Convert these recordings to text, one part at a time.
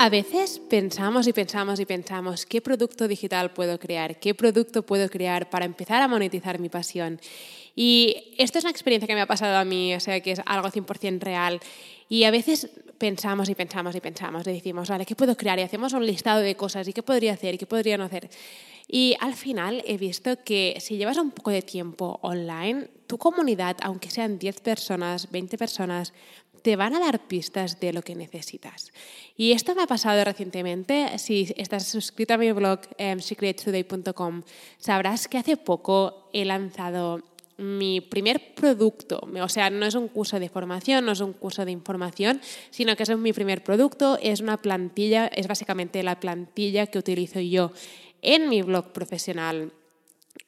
A veces pensamos y pensamos y pensamos, ¿qué producto digital puedo crear? ¿Qué producto puedo crear para empezar a monetizar mi pasión? Y esto es una experiencia que me ha pasado a mí, o sea, que es algo 100% real. Y a veces pensamos y pensamos y pensamos, le decimos, vale, ¿qué puedo crear? Y hacemos un listado de cosas, ¿y qué podría hacer? ¿Y qué podría no hacer? Y al final he visto que si llevas un poco de tiempo online, tu comunidad, aunque sean 10 personas, 20 personas, te van a dar pistas de lo que necesitas. Y esto me ha pasado recientemente. Si estás suscrito a mi blog secrettoday.com, sabrás que hace poco he lanzado mi primer producto. O sea, no es un curso de formación, no es un curso de información, sino que es mi primer producto. Es una plantilla, es básicamente la plantilla que utilizo yo en mi blog profesional.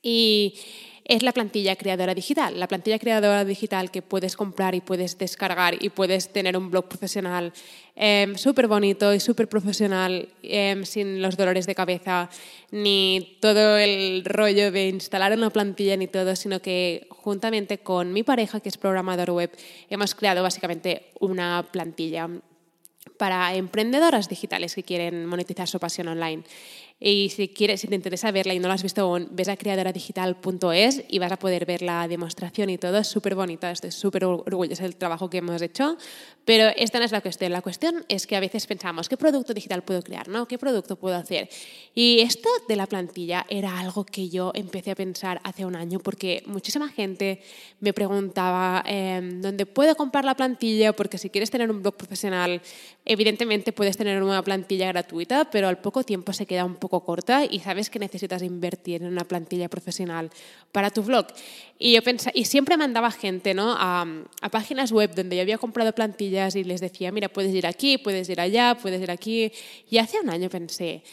Y es la plantilla creadora digital. La plantilla creadora digital que puedes comprar y puedes descargar y puedes tener un blog profesional eh, súper bonito y súper profesional, em, sin los dolores de cabeza, ni todo el rollo de instalar una plantilla ni todo, sino que juntamente con mi pareja, que es programador web, hemos creado básicamente una plantilla para emprendedoras digitales que quieren monetizar su pasión online. Y si, quieres, si te interesa verla y no la has visto aún, ves a creadoradigital.es y vas a poder ver la demostración y todo. Es súper bonita, estoy súper orgullosa del trabajo que hemos hecho. Pero esta no es la cuestión. La cuestión es que a veces pensamos, ¿qué producto digital puedo crear? ¿no? ¿Qué producto puedo hacer? Y esto de la plantilla era algo que yo empecé a pensar hace un año porque muchísima gente me preguntaba em, dónde puedo comprar la plantilla, porque si quieres tener un blog profesional, evidentemente puedes tener una plantilla gratuita, pero al poco tiempo se queda un poco corta y sabes que necesitas invertir en una plantilla profesional para tu blog. Y, yo pensaba, y siempre mandaba gente ¿no? a, a páginas web donde yo había comprado plantillas y les decía, mira, puedes ir aquí, puedes ir allá, puedes ir aquí. Y hace un año pensé,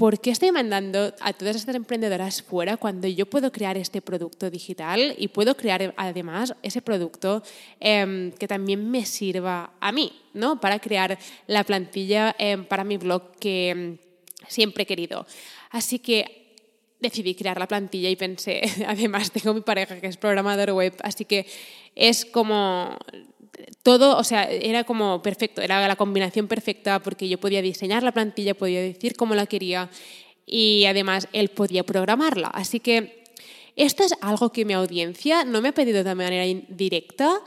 ¿por qué estoy mandando a todas estas emprendedoras fuera cuando yo puedo crear este producto digital y puedo crear además ese producto em, que también me sirva a mí, ¿no? Para crear la plantilla em, para mi blog que em, siempre he querido. Así que decidí crear la plantilla y pensé, además tengo mi pareja que es programador web, así que es como todo, o sea, era como perfecto, era la combinación perfecta porque yo podía diseñar la plantilla, podía decir cómo la quería y además él podía programarla. Así que esto es algo que mi audiencia no me ha pedido de manera directa,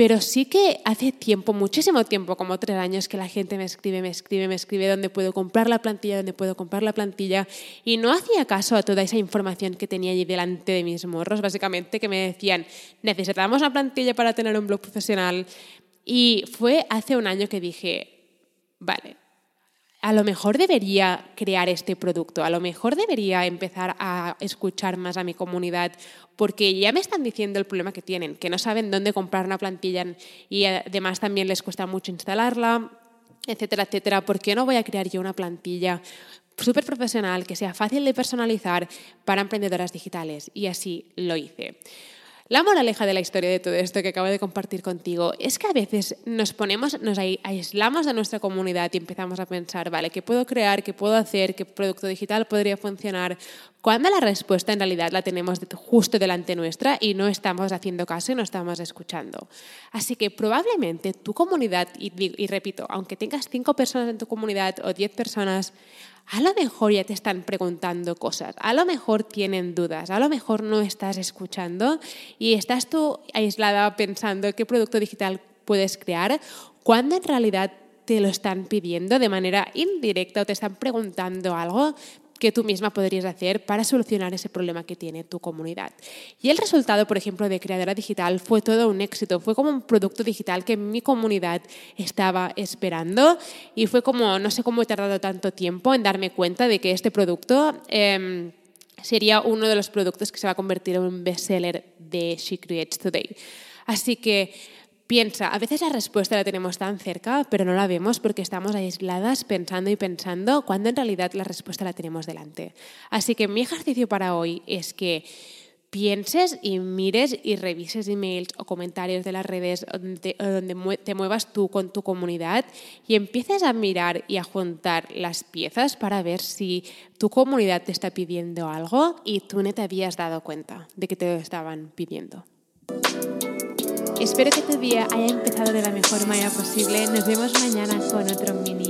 pero sí que hace tiempo, muchísimo tiempo, como tres años, que la gente me escribe, me escribe, me escribe dónde puedo comprar la plantilla, dónde puedo comprar la plantilla. Y no hacía caso a toda esa información que tenía allí delante de mis morros, básicamente, que me decían, necesitamos una plantilla para tener un blog profesional. Y fue hace un año que dije, vale, a lo mejor debería crear este producto, a lo mejor debería empezar a escuchar más a mi comunidad, porque ya me están diciendo el problema que tienen, que no saben dónde comprar una plantilla y además también les cuesta mucho instalarla, etcétera, etcétera. ¿Por qué no voy a crear yo una plantilla súper profesional que sea fácil de personalizar para emprendedoras digitales? Y así lo hice. La moraleja de la historia de todo esto que acabo de compartir contigo es que a veces nos ponemos, nos aislamos de nuestra comunidad y empezamos a pensar, vale, ¿qué puedo crear? ¿Qué puedo hacer? ¿Qué producto digital podría funcionar? Cuando la respuesta en realidad la tenemos justo delante nuestra y no estamos haciendo caso y no estamos escuchando. Así que probablemente tu comunidad, y, y repito, aunque tengas cinco personas en tu comunidad o diez personas, a lo mejor ya te están preguntando cosas, a lo mejor tienen dudas, a lo mejor no estás escuchando y estás tú aislada pensando qué producto digital puedes crear, cuando en realidad te lo están pidiendo de manera indirecta o te están preguntando algo que tú misma podrías hacer para solucionar ese problema que tiene tu comunidad. Y el resultado, por ejemplo, de Creadora Digital fue todo un éxito, fue como un producto digital que mi comunidad estaba esperando y fue como, no sé cómo he tardado tanto tiempo en darme cuenta de que este producto... Em, sería uno de los productos que se va a convertir en un bestseller de She Creates Today. Así que piensa, a veces la respuesta la tenemos tan cerca, pero no la vemos porque estamos aisladas pensando y pensando, cuando en realidad la respuesta la tenemos delante. Así que mi ejercicio para hoy es que pienses y mires y revises emails o comentarios de las redes donde, te muevas tú con tu comunidad y empieces a mirar y a juntar las piezas para ver si tu comunidad te está pidiendo algo y tú no te habías dado cuenta de que te lo estaban pidiendo. Espero que tu día haya empezado de la mejor manera posible. Nos vemos mañana con otro mini